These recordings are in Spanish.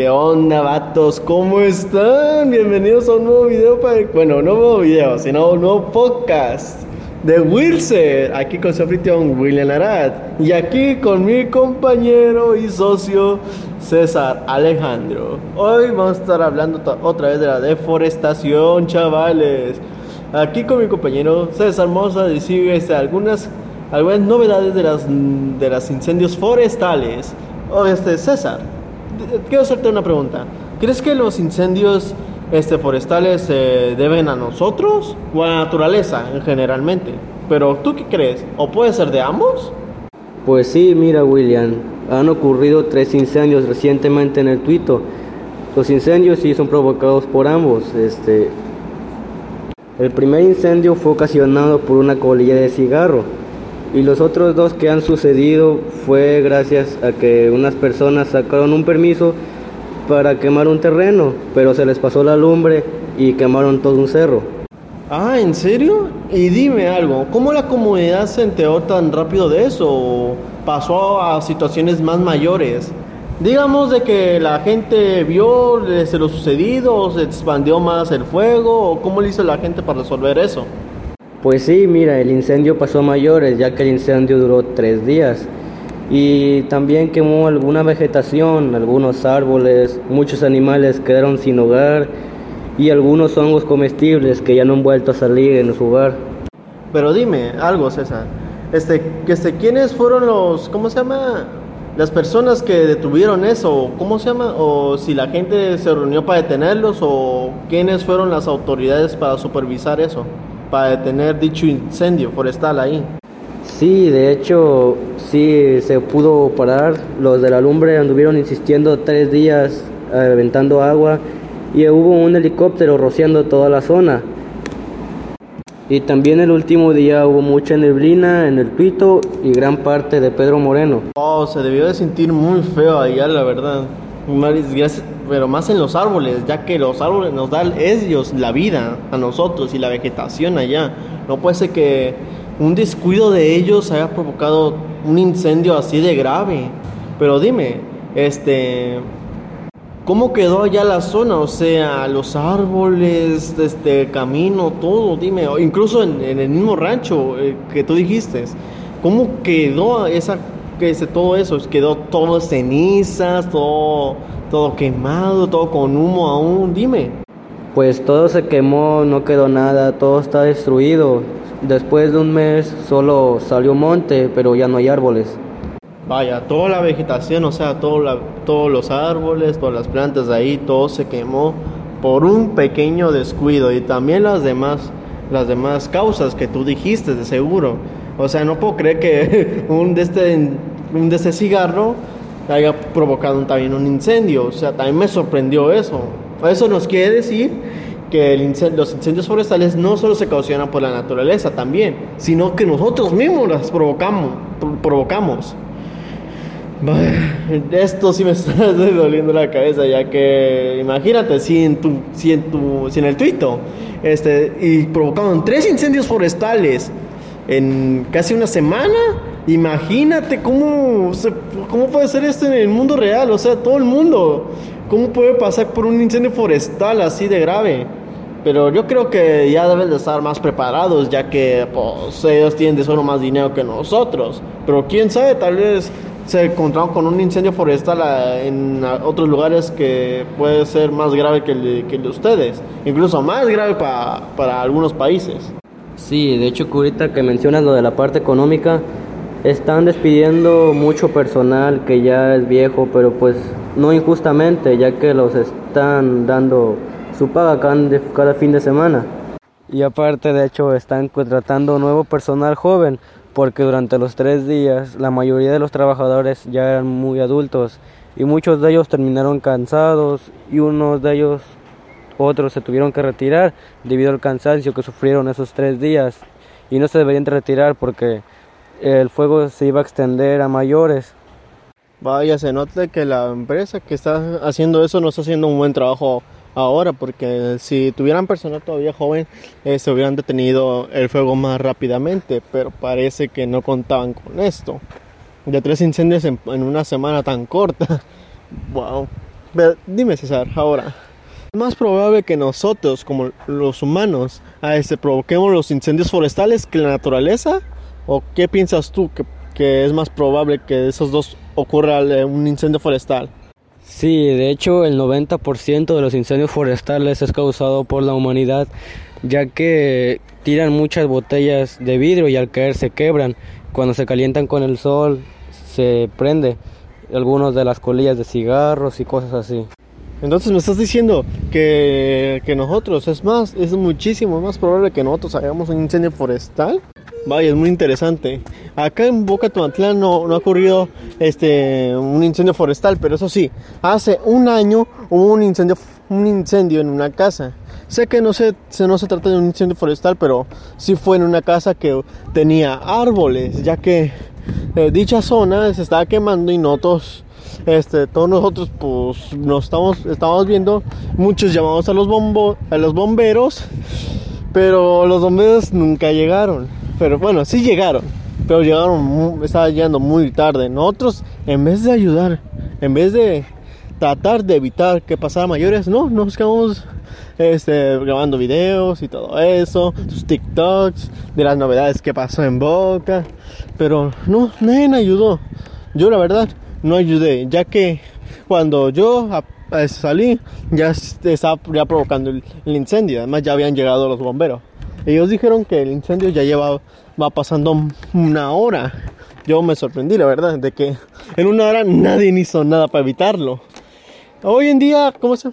¿Qué onda, vatos? ¿Cómo están? Bienvenidos a un nuevo video para... Bueno, un nuevo video, sino un nuevo podcast de Wilson. Aquí con su anfitrión William Arad. Y aquí con mi compañero y socio César Alejandro. Hoy vamos a estar hablando otra vez de la deforestación, chavales. Aquí con mi compañero César vamos a decir este, algunas, algunas novedades de las de los incendios forestales. Oh, este, César, quiero hacerte una pregunta. ¿Crees que los incendios este, forestales se deben a nosotros o a la naturaleza en generalmente? Pero ¿tú qué crees? ¿O puede ser de ambos? Pues sí, mira William, han ocurrido tres incendios recientemente en el Tuito. Los incendios sí son provocados por ambos. Este, el primer incendio fue ocasionado por una colilla de cigarro y los otros dos que han sucedido fue gracias a que unas personas sacaron un permiso para quemar un terreno, pero se les pasó la lumbre y quemaron todo un cerro. Ah, ¿en serio? Y dime algo, ¿cómo la comunidad se enteró tan rápido de eso? ¿O pasó a situaciones más mayores? Digamos de que la gente vio desde lo sucedido, se expandió más el fuego, cómo le hizo la gente para resolver eso. Pues sí, mira, el incendio pasó a mayores, ya que el incendio duró tres días. Y también quemó alguna vegetación, algunos árboles, muchos animales quedaron sin hogar y algunos hongos comestibles que ya no han vuelto a salir en su hogar. Pero dime algo, César. Este, este, ¿quiénes fueron los, cómo se llama, las personas que detuvieron eso, ¿cómo se llama? O si la gente se reunió para detenerlos o quiénes fueron las autoridades para supervisar eso, para detener dicho incendio forestal ahí. Sí, de hecho, sí se pudo parar. Los de la lumbre anduvieron insistiendo tres días aventando agua y hubo un helicóptero rociando toda la zona. Y también el último día hubo mucha neblina en el Pito y gran parte de Pedro Moreno. Oh, se debió de sentir muy feo allá, la verdad. Pero más en los árboles, ya que los árboles nos dan ellos la vida a nosotros y la vegetación allá. No puede ser que un descuido de ellos haya provocado un incendio así de grave. Pero dime, este, ¿Cómo quedó allá la zona? O sea, los árboles, este camino, todo, dime, incluso en, el mismo rancho eh, que tú dijiste, ¿cómo quedó esa, que todo eso? ¿Quedó todo cenizas, todo, todo quemado, todo con humo aún? Dime. Pues todo se quemó, no quedó nada, todo está destruido. Después de un mes solo salió monte, pero ya no hay árboles. Vaya, toda la vegetación, o sea, todo todos los árboles, todas las plantas de ahí, todo se quemó por un pequeño descuido y también las demás, las demás causas que tú dijiste de seguro. O sea, no puedo creer que un de este, un de este cigarro haya provocado también un incendio. O sea, también me sorprendió eso. Eso nos quiere decir que los incendios forestales no solo se ocasionan por la naturaleza también, sino que nosotros mismos las provocamos. provocamos. Esto sí me está doliendo la cabeza, ya que imagínate si en tu, si en tu, si en el tuito, este, y provocaron tres incendios forestales en casi una semana. Imagínate cómo, cómo puede ser esto en el mundo real, o sea, todo el mundo, cómo puede pasar por un incendio forestal así de grave. Pero yo creo que ya deben de estar más preparados, ya que pues, ellos tienen de solo más dinero que nosotros. Pero quién sabe, tal vez se encontraron con un incendio forestal en otros lugares que puede ser más grave que el de, ustedes, incluso más grave para, para algunos países. Sí, de hecho, ahorita que mencionas lo de la parte económica, están despidiendo mucho personal que ya es viejo, pero pues no injustamente, ya que los están dando su paga cada fin de semana. Y aparte, de hecho, están contratando nuevo personal joven porque durante los tres días la mayoría de los trabajadores ya eran muy adultos y muchos de ellos terminaron cansados y unos de ellos otros se tuvieron que retirar debido al cansancio que sufrieron esos tres días y no se deberían retirar porque el fuego se iba a extender a mayores. Vaya, se nota que la empresa que está haciendo eso no está haciendo un buen trabajo ahora, porque si tuvieran personal todavía joven, eh, se hubieran detenido el fuego más rápidamente, pero parece que no contaban con esto. De tres incendios en, una semana tan corta. wow. Pero dime César, ahora, ¿es más probable que nosotros, como los humanos, a este, provoquemos los incendios forestales que la naturaleza? ¿O qué piensas tú que, que es más probable que esos dos ocurra eh, un incendio forestal? Sí, de hecho el 90% de los incendios forestales es causado por la humanidad, ya que tiran muchas botellas de vidrio y al caer se quebran. Cuando se calientan con el sol se prende algunas de las colillas de cigarros y cosas así. Entonces me estás diciendo que, que nosotros, es más, es muchísimo más probable que nosotros hagamos un incendio forestal. Vaya, es muy interesante. Acá en Boca Tomatlán no, no, ha ocurrido este, un incendio forestal, pero eso sí, hace un año hubo un incendio, un incendio en una casa. Sé que no se, no se trata de un incendio forestal, pero sí fue en una casa que tenía árboles, ya que eh, dicha zona se estaba quemando y nosotros, este, todos nosotros pues nos estamos, estamos viendo, muchos llamamos a los, bombo, a los bomberos, pero los bomberos nunca llegaron. Pero bueno, sí llegaron, pero llegaron, estaba llegando muy tarde. Nosotros, en vez de ayudar, en vez de tratar de evitar que pasara mayores, no, nos quedamos este, grabando videos y todo eso, sus TikToks, de las novedades que pasó en Boca, pero no, nadie ayudó. Yo la verdad no ayudé, ya que cuando yo salí ya estaba ya provocando el, incendio, además ya habían llegado los bomberos. Ellos dijeron que el incendio ya lleva va pasando una hora. Yo me sorprendí, la verdad, de que en una hora nadie hizo nada para evitarlo. Hoy en día, ¿cómo se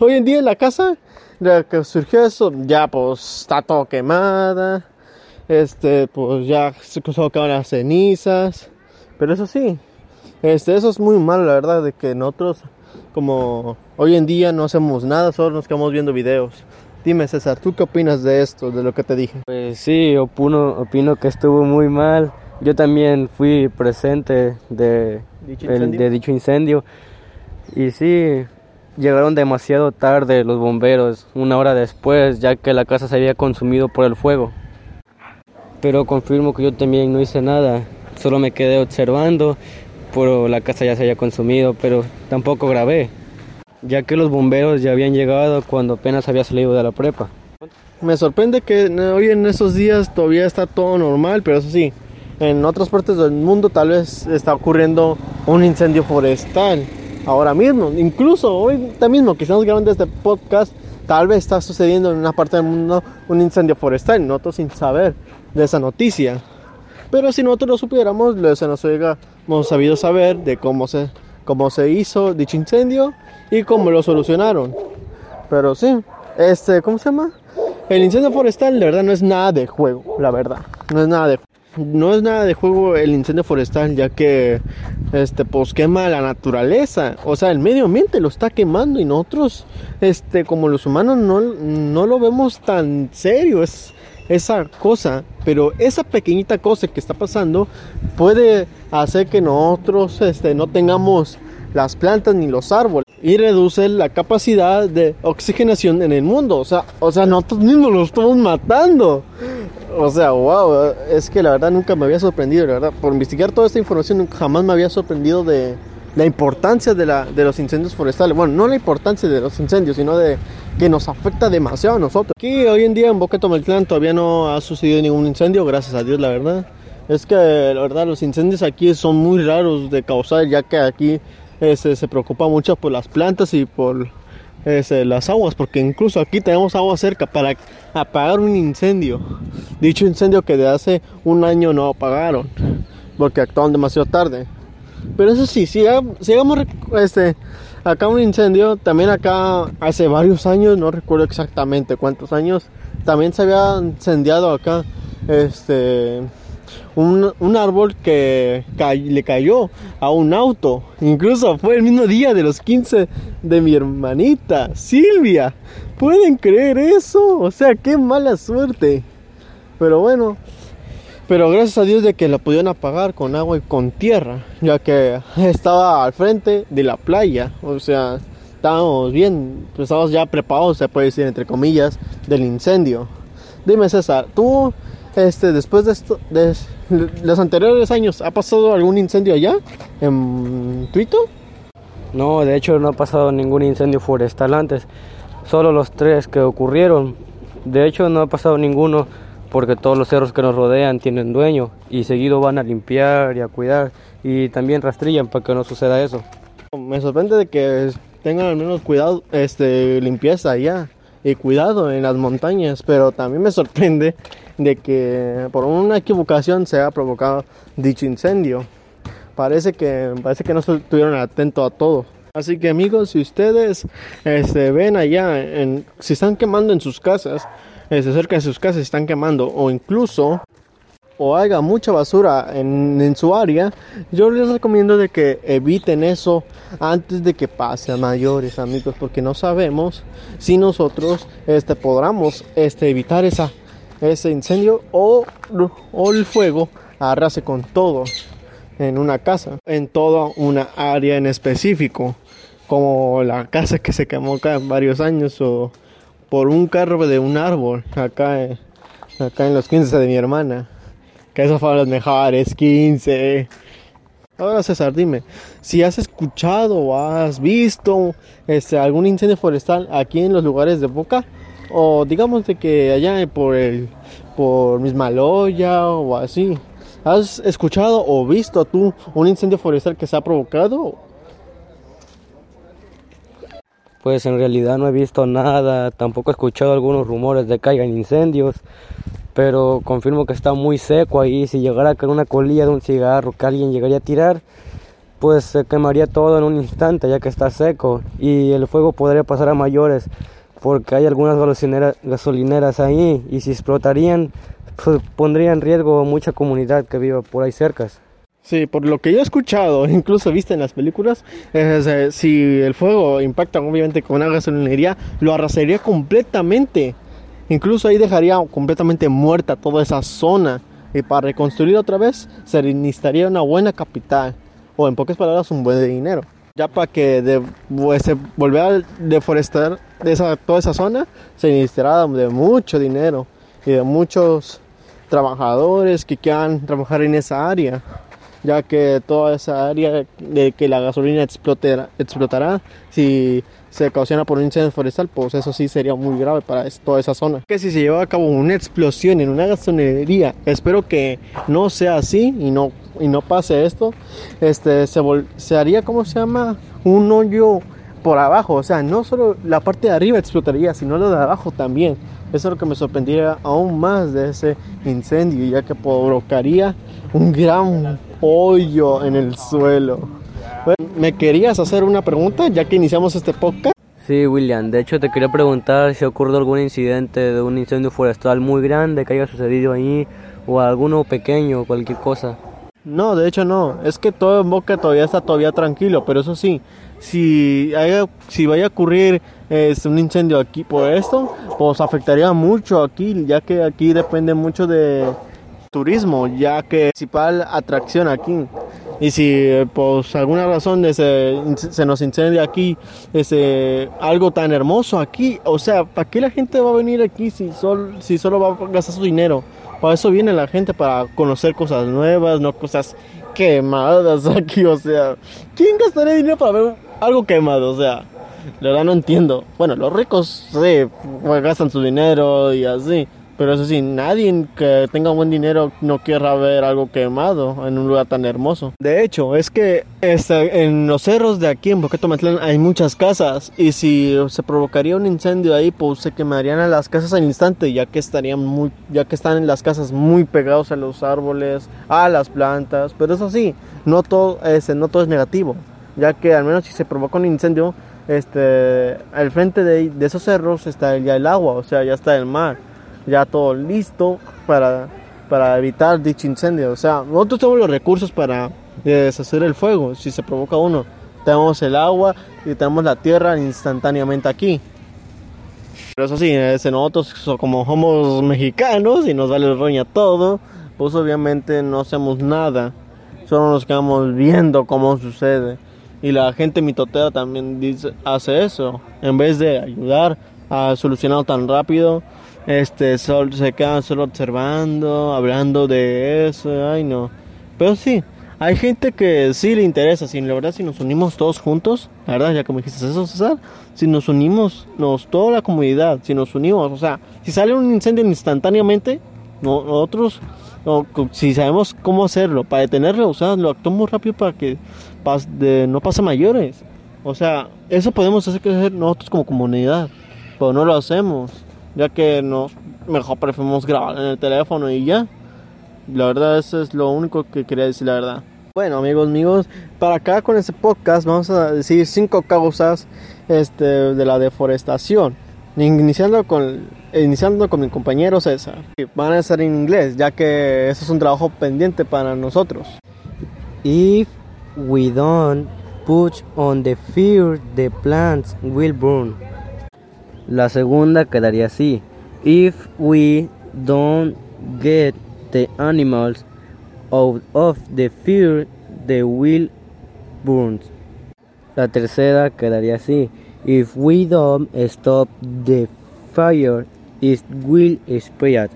Hoy en día la casa de que surgió eso, ya pues está todo quemada. Este, pues ya se quedaron las cenizas. Pero eso sí, este, eso es muy malo, la verdad, de que nosotros, como hoy en día no hacemos nada, solo nos quedamos viendo videos. Dime, César, ¿tú qué opinas de esto, de lo que te dije? Pues sí, opino, opino que estuvo muy mal. Yo también fui presente de ¿Dicho el, de dicho incendio. Y sí, Llegaron demasiado tarde los bomberos, una hora después, ya que la casa se había consumido por el fuego. Pero confirmo que yo también no hice nada, solo me quedé observando, pero la casa ya se había consumido, pero tampoco grabé, ya que los bomberos ya habían llegado cuando apenas había salido de la prepa. Me sorprende que hoy en esos días todavía está todo normal, pero eso sí, en otras partes del mundo tal vez está ocurriendo un incendio forestal ahora mismo. Incluso hoy mismo que estamos grabando este podcast, tal vez está sucediendo en una parte del mundo un incendio forestal, nosotros sin saber de esa noticia. Pero si nosotros lo supiéramos, se nos hemos sabido saber de cómo se, cómo se hizo dicho incendio y cómo lo solucionaron. Pero sí, este, ¿cómo se llama? El incendio forestal, de verdad, no es nada de juego, la verdad. No es nada de no es nada de juego el incendio forestal, ya que este pues quema la naturaleza, o sea, el medio ambiente lo está quemando y nosotros este como los humanos no, no lo vemos tan serio, esa cosa, pero esa pequeñita cosa que está pasando puede hacer que nosotros este no tengamos las plantas ni los árboles y reduce la capacidad de oxigenación en el mundo, o sea, o sea, nosotros mismos lo estamos matando. O sea, wow, es que la verdad nunca me había sorprendido, la verdad. Por investigar toda esta información jamás me había sorprendido de la importancia de, la, de los incendios forestales. Bueno, no la importancia de los incendios, sino de que nos afecta demasiado a nosotros. Aquí hoy en día en Boca Tomalclán todavía no ha sucedido ningún incendio, gracias a Dios, la verdad. Es que la verdad los incendios aquí son muy raros de causar, ya que aquí este, se preocupa mucho por las plantas y por este, las aguas, porque incluso aquí tenemos agua cerca para apagar un incendio. Dicho incendio que de hace un año no apagaron, porque actuaron demasiado tarde. Pero eso sí, si llegamos este, acá un incendio, también acá hace varios años, no recuerdo exactamente cuántos años, también se había incendiado acá este un, árbol que le cayó a un auto. Incluso fue el mismo día de los 15 de mi hermanita, Silvia. ¿Pueden creer eso? O sea, qué mala suerte. Pero bueno, pero gracias a Dios de que la pudieron apagar con agua y con tierra, ya que estaba al frente de la playa. O sea, estábamos bien, pues estábamos ya preparados, se puede decir entre comillas, del incendio. Dime César, tú este, después de, esto, de los anteriores años, ¿ha pasado algún incendio allá en Twitter? No, de hecho no ha pasado ningún incendio forestal antes, solo los tres que ocurrieron. De hecho no ha pasado ninguno porque todos los cerros que nos rodean tienen dueño y seguido van a limpiar y a cuidar y también rastrillan para que no suceda eso. Me sorprende de que tengan al menos cuidado, este, limpieza allá y cuidado en las montañas, pero también me sorprende de que por una equivocación se ha provocado dicho incendio. Parece que, parece que no estuvieron atentos a todo. Así que amigos, si ustedes este, ven allá, en, si están quemando en sus casas, este, cerca de sus casas están quemando, o incluso o haga mucha basura en, en, su área, yo les recomiendo de que eviten eso antes de que pase a mayores amigos, porque no sabemos si nosotros este, podamos este, evitar esa, ese incendio o, o el fuego arrase con todo en una casa, en toda una área en específico, como la casa que se quemó acá varios años o por un carro de un árbol acá, acá en los 15 de mi hermana, que esos fueron los mejores 15. Ahora César, dime, si has escuchado o has visto este, algún incendio forestal aquí en los lugares de Boca, o digamos de que allá por el por Mismaloya o así, ¿Has escuchado o visto tú un incendio forestal que se ha provocado? Pues en realidad no he visto nada, tampoco he escuchado algunos rumores de que hayan incendios, pero confirmo que está muy seco ahí. Si llegara a una colilla de un cigarro que alguien llegaría a tirar, pues se quemaría todo en un instante ya que está seco y el fuego podría pasar a mayores porque hay algunas gasolineras ahí y si explotarían pues, pondría en riesgo mucha comunidad que viva por ahí cerca. Sí, por lo que yo he escuchado, incluso visto en las películas, eh, si el fuego impacta obviamente con una gasolinería, lo arrasaría completamente. Incluso ahí dejaría completamente muerta toda esa zona. Y para reconstruir otra vez se necesitaría una buena capital. O en pocas palabras, un buen dinero. Ya para que de, pues, se volviera a deforestar esa, toda esa zona, se necesitará de mucho dinero y de muchos trabajadores que quieran trabajar en esa área, ya que toda esa área de que la gasolina explotará, explotará si se ocasiona por un incendio forestal, pues eso sí sería muy grave para toda esa zona. Que si se lleva a cabo una explosión en una gasolinería, espero que no sea así y no, y no pase esto, este, se, se haría, ¿cómo se llama? Un hoyo por abajo, o sea, no solo la parte de arriba explotaría, sino lo de abajo también. Eso es lo que me sorprendería aún más de ese incendio, ya que provocaría un gran hoyo en el suelo. ¿Me querías hacer una pregunta ya que iniciamos este podcast? Sí, William. De hecho, te quería preguntar si ocurrió algún incidente de un incendio forestal muy grande que haya sucedido ahí o alguno pequeño, cualquier cosa. No, de hecho no. Es que todo en Boca todavía está todavía tranquilo, pero eso sí, si, si vaya a ocurrir es un incendio aquí por esto, pues afectaría mucho aquí, ya que aquí depende mucho de turismo, ya que principal atracción aquí. Y si por alguna razón se, se nos incendia aquí ese, algo tan hermoso aquí, o sea, ¿para qué la gente va a venir aquí si, sol, si solo va a gastar su dinero? Para eso viene la gente, para conocer cosas nuevas, no cosas quemadas aquí, o sea, ¿quién gastaría dinero para ver algo quemado? O sea, la verdad no entiendo. Bueno, los ricos sí, pues, gastan su dinero y así. Pero eso sí, nadie que tenga buen dinero no quiera ver algo quemado en un lugar tan hermoso. De hecho, es que este, en los cerros de aquí en Boqueto Matlán hay muchas casas y si se provocaría un incendio ahí, pues se quemarían las casas al instante, ya que estarían muy, ya que están en las casas muy pegados a los árboles, a las plantas. Pero eso sí, no todo, ese, no todo es negativo, ya que al menos si se provoca un incendio, este, al frente de esos cerros está ya el agua, o sea, ya está el mar ya todo listo para, para evitar dicho incendio. O sea, nosotros tenemos los recursos para deshacer el fuego si se provoca uno. Tenemos el agua y tenemos la tierra instantáneamente aquí. Pero eso sí, nosotros como somos mexicanos y nos vale roña todo, pues obviamente no hacemos nada. Solo nos quedamos viendo cómo sucede. Y la gente mitotera también dice, hace eso. En vez de ayudar a solucionarlo tan rápido, este, sol, se quedan solo observando, hablando de eso, ay no. Pero sí, hay gente que sí le interesa, si la verdad si nos unimos todos juntos, la verdad ya como dijiste eso César, si nos unimos, nos toda la comunidad, si nos unimos, o sea, si sale un incendio instantáneamente, nosotros si sabemos cómo hacerlo para detenerlo, o sea, lo actuamos rápido para que no pase mayores. O sea, eso podemos hacer nosotros como comunidad, pero no lo hacemos, ya que nos mejor preferimos grabar en el teléfono y ya. La verdad, eso es lo único que quería decir, la verdad. Bueno, amigos míos, para acá con este podcast vamos a decir cinco causas este, de la deforestación. Iniciando con, iniciando con mi compañero César. Van a estar en inglés, ya que eso es un trabajo pendiente para nosotros. If we don't put on the fear, the plants will burn. La segunda quedaría así. If we don't get the animals out of the fear, the will burn. La tercera quedaría así. If we don't stop the fire, it will spread.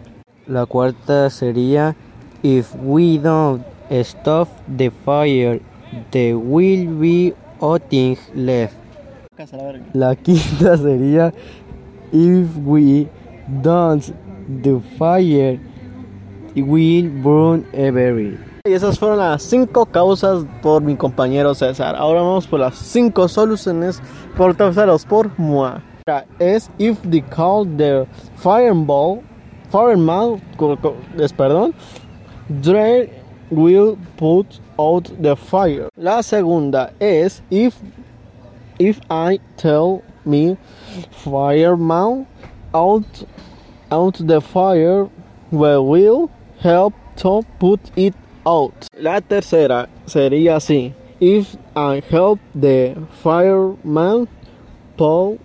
La cuarta sería If we don't stop the fire, there will be nothing left. La quinta sería If we don't the fire, will burn every. Y esas fueron las cinco causas por mi compañero César. Ahora vamos por las cinco soluciones por terceros por moi. Es if the call the fireball, fireman, perdón, Dre will put out the fire. La segunda es if if I tell me fireman out out the fire, we will help to put it out. La tercera sería así. If I help the fireman put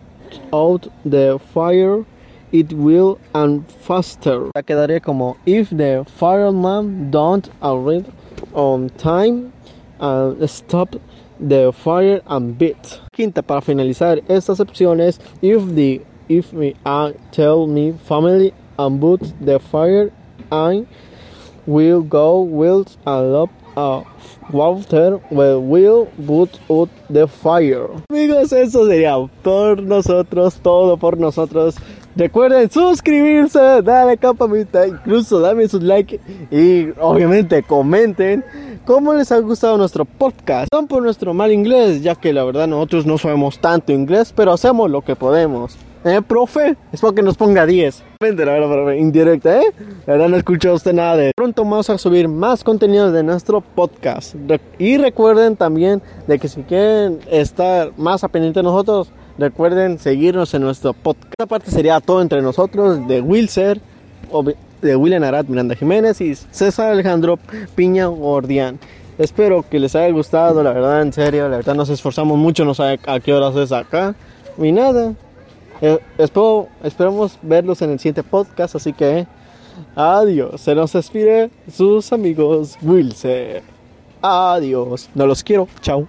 out the fire, it will and faster. La quedaría como if the fireman don't arrive on time and stop the fire and beat. Quinta para finalizar estas opciones, if the if me I tell me family and put the fire I will go will up a water where will put out the fire. Amigos, eso sería por nosotros, todo por nosotros. Recuerden suscribirse, darle campanita, incluso dame su like y obviamente comenten cómo les ha gustado nuestro podcast. Son por nuestro mal inglés, ya que la verdad nosotros no sabemos tanto inglés, pero hacemos lo que podemos. ¿Eh, profe? Es para que nos ponga 10. La verdad, profe, indirecta, ¿eh? La verdad no escuchó usted nada de... Pronto vamos a subir más contenido de nuestro podcast. Y recuerden también de que si quieren estar más a pendiente de nosotros, recuerden seguirnos en nuestro podcast. Esta parte sería todo entre nosotros, de Wilser, de William Arat Miranda Jiménez y César Alejandro Piña Gordián. Espero que les haya gustado, la verdad, en serio, la verdad nos esforzamos mucho, no sé a qué horas es acá. Y nada, eh, espero, esperamos verlos en el siguiente podcast, así que adiós. Se nos despide sus amigos Wilson. Adiós. No los quiero. Chao.